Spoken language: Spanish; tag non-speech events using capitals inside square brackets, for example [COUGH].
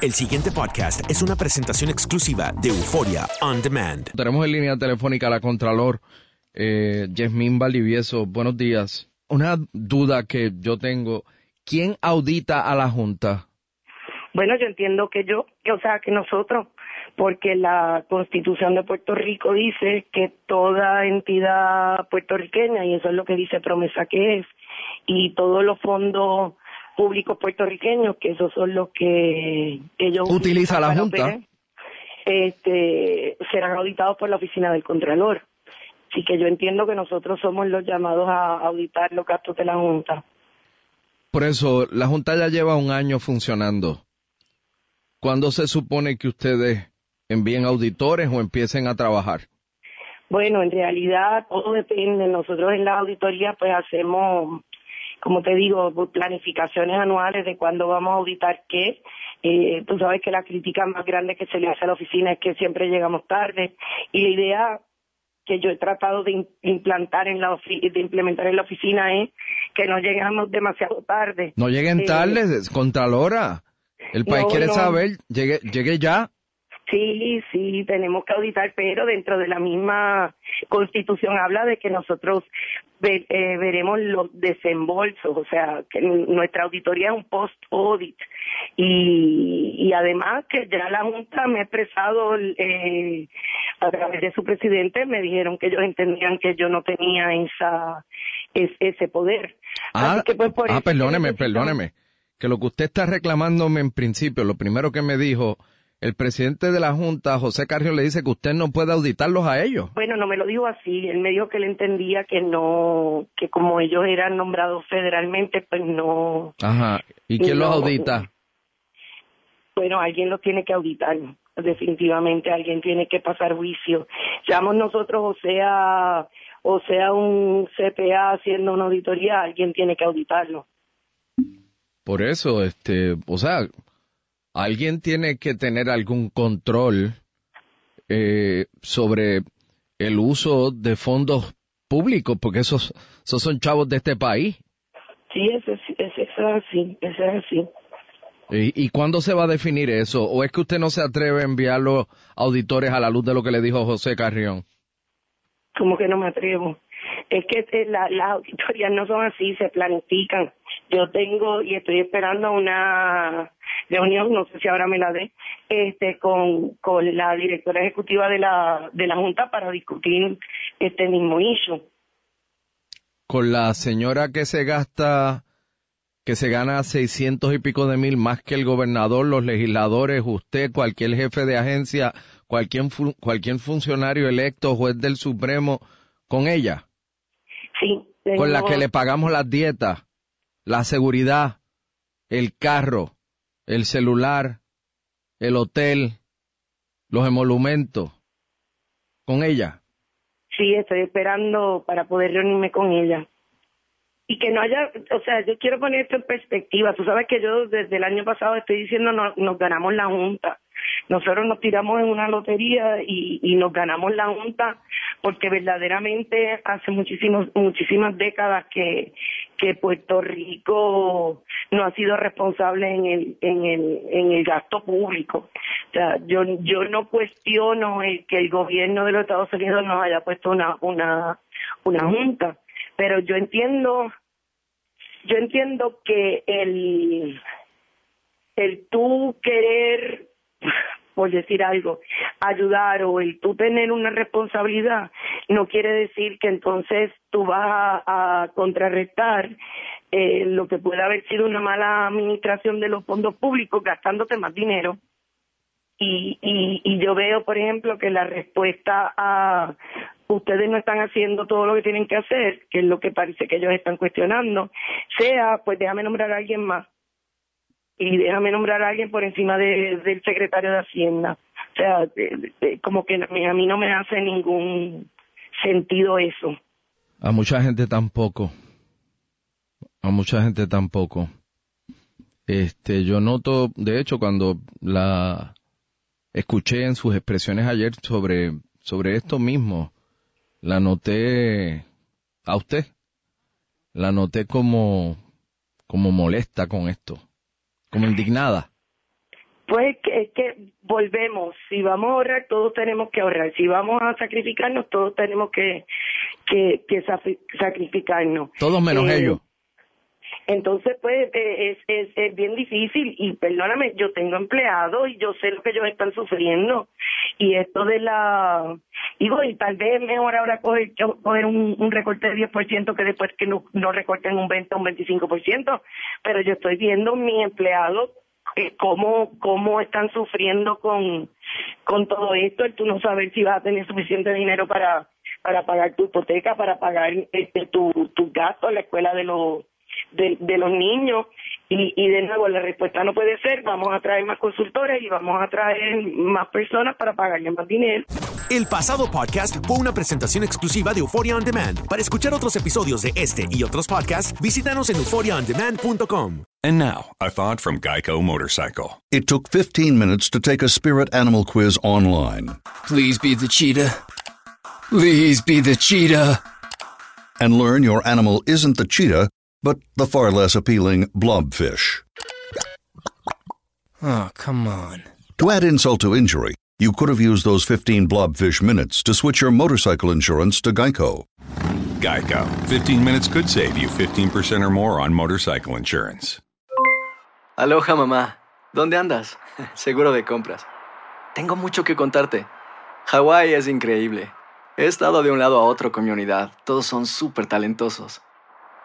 El siguiente podcast es una presentación exclusiva de Euforia On Demand. Tenemos en línea telefónica a la Contralor, eh, Yasmín Valdivieso. Buenos días. Una duda que yo tengo. ¿Quién audita a la Junta? Bueno, yo entiendo que yo, que, o sea, que nosotros, porque la Constitución de Puerto Rico dice que toda entidad puertorriqueña, y eso es lo que dice promesa que es, y todos los fondos públicos puertorriqueños, que esos son los que ellos Utiliza la Junta. operar, este, serán auditados por la oficina del Contralor. Así que yo entiendo que nosotros somos los llamados a auditar los gastos de la Junta. Por eso, la Junta ya lleva un año funcionando. ¿Cuándo se supone que ustedes envíen auditores o empiecen a trabajar? Bueno, en realidad todo depende. Nosotros en la auditoría pues hacemos, como te digo, planificaciones anuales de cuándo vamos a auditar qué. Eh, tú sabes que la crítica más grande que se le hace a la oficina es que siempre llegamos tarde y la idea que yo he tratado de im- implantar en la de implementar en la oficina es que no llegamos demasiado tarde. No lleguen Eh, tarde, Contralora. El país no, quiere no. saber, llegue, llegue ya. Sí, sí, tenemos que auditar, pero dentro de la misma constitución habla de que nosotros ve- eh, veremos los desembolsos, o sea, que nuestra auditoría es un post-audit. Y, y además que ya la Junta me ha expresado eh, a través de su presidente, me dijeron que ellos entendían que yo no tenía esa es- ese poder. Ah, Así que pues por ah perdóneme, necesitamos- perdóneme. Que lo que usted está reclamándome en principio, lo primero que me dijo, el presidente de la Junta, José Carrión, le dice que usted no puede auditarlos a ellos. Bueno, no me lo dijo así. Él me dijo que él entendía que no, que como ellos eran nombrados federalmente, pues no. Ajá. ¿Y quién los audita? Bueno, alguien los tiene que auditar. Definitivamente alguien tiene que pasar juicio. Seamos nosotros o sea, o sea un CPA haciendo una auditoría, alguien tiene que auditarlo. Por eso, este, o sea, alguien tiene que tener algún control eh, sobre el uso de fondos públicos, porque esos, esos son chavos de este país. Sí, ese, es- es así, es así. ¿Y, ¿Y cuándo se va a definir eso? ¿O es que usted no se atreve a enviar los auditores a la luz de lo que le dijo José Carrión? como que no me atrevo. Es que eh, la- las auditorías no son así, se planifican. Yo tengo y estoy esperando una reunión, no sé si ahora me la dé, este, con, con la directora ejecutiva de la, de la Junta para discutir este mismo issue. Con la señora que se gasta, que se gana seiscientos y pico de mil más que el gobernador, los legisladores, usted, cualquier jefe de agencia, cualquier, cualquier funcionario electo, juez del Supremo, con ella. Sí. Con la que le pagamos las dietas, la seguridad, el carro, el celular, el hotel, los emolumentos. ¿Con ella? Sí, estoy esperando para poder reunirme con ella. Y que no haya, o sea, yo quiero poner esto en perspectiva. Tú sabes que yo desde el año pasado estoy diciendo no, nos ganamos la Junta. Nosotros nos tiramos en una lotería y, y nos ganamos la Junta porque verdaderamente hace muchísimos, muchísimas décadas que, que Puerto Rico no ha sido responsable en el, en el, en el gasto público. O sea, yo, yo no cuestiono el que el gobierno de los Estados Unidos nos haya puesto una, una, una junta, pero yo entiendo, yo entiendo que el, el tú querer por decir algo, ayudar o el tú tener una responsabilidad, no quiere decir que entonces tú vas a, contrarrestar eh, lo que puede haber sido una mala administración de los fondos públicos gastándote más dinero. Y, y, y yo veo, por ejemplo, que la respuesta a ustedes no están haciendo todo lo que tienen que hacer, que es lo que parece que ellos están cuestionando, sea, pues déjame nombrar a alguien más y déjame nombrar a alguien por encima de, del secretario de Hacienda. O sea, como que a mí no me hace ningún sentido eso. A mucha gente tampoco. A mucha gente tampoco. Este, yo noto, de hecho, cuando la escuché en sus expresiones ayer sobre, sobre esto mismo, la noté a usted, la noté como, como molesta con esto como indignada. Pues es que volvemos, si vamos a ahorrar, todos tenemos que ahorrar, si vamos a sacrificarnos, todos tenemos que, que, que sacrificarnos. Todos menos eh, ellos. Entonces, pues, eh, es, es, es, bien difícil y perdóname, yo tengo empleados y yo sé lo que ellos están sufriendo. Y esto de la... Digo, y tal vez mejor ahora coger, coger un, un recorte de 10% que después que no, no recorten un 20 o un 25%. Pero yo estoy viendo mis empleados eh, cómo, cómo están sufriendo con, con todo esto. Tú no sabes si vas a tener suficiente dinero para para pagar tu hipoteca, para pagar este, tu, tu gasto la escuela de los de los niños y, y de nuevo la respuesta no puede ser vamos a traer más consultores y vamos a traer más personas para pagarle más dinero. El pasado podcast fue una presentación exclusiva de Euphoria On Demand. Para escuchar otros episodios de este y otros podcasts, visítanos en euphoriaondemand.com. And now, a thought from Geico Motorcycle. It took 15 minutes to take a spirit animal quiz online. Please be the cheetah. Please be the cheetah. And learn your animal isn't the cheetah but the far less appealing blobfish. Oh, come on. To add insult to injury, you could have used those 15 blobfish minutes to switch your motorcycle insurance to Geico. Geico. 15 minutes could save you 15% or more on motorcycle insurance. Aloha, mamá. ¿Dónde andas? [LAUGHS] Seguro de compras. Tengo mucho que contarte. Hawái es increíble. He estado de un lado a otro con mi unidad. Todos son súper talentosos.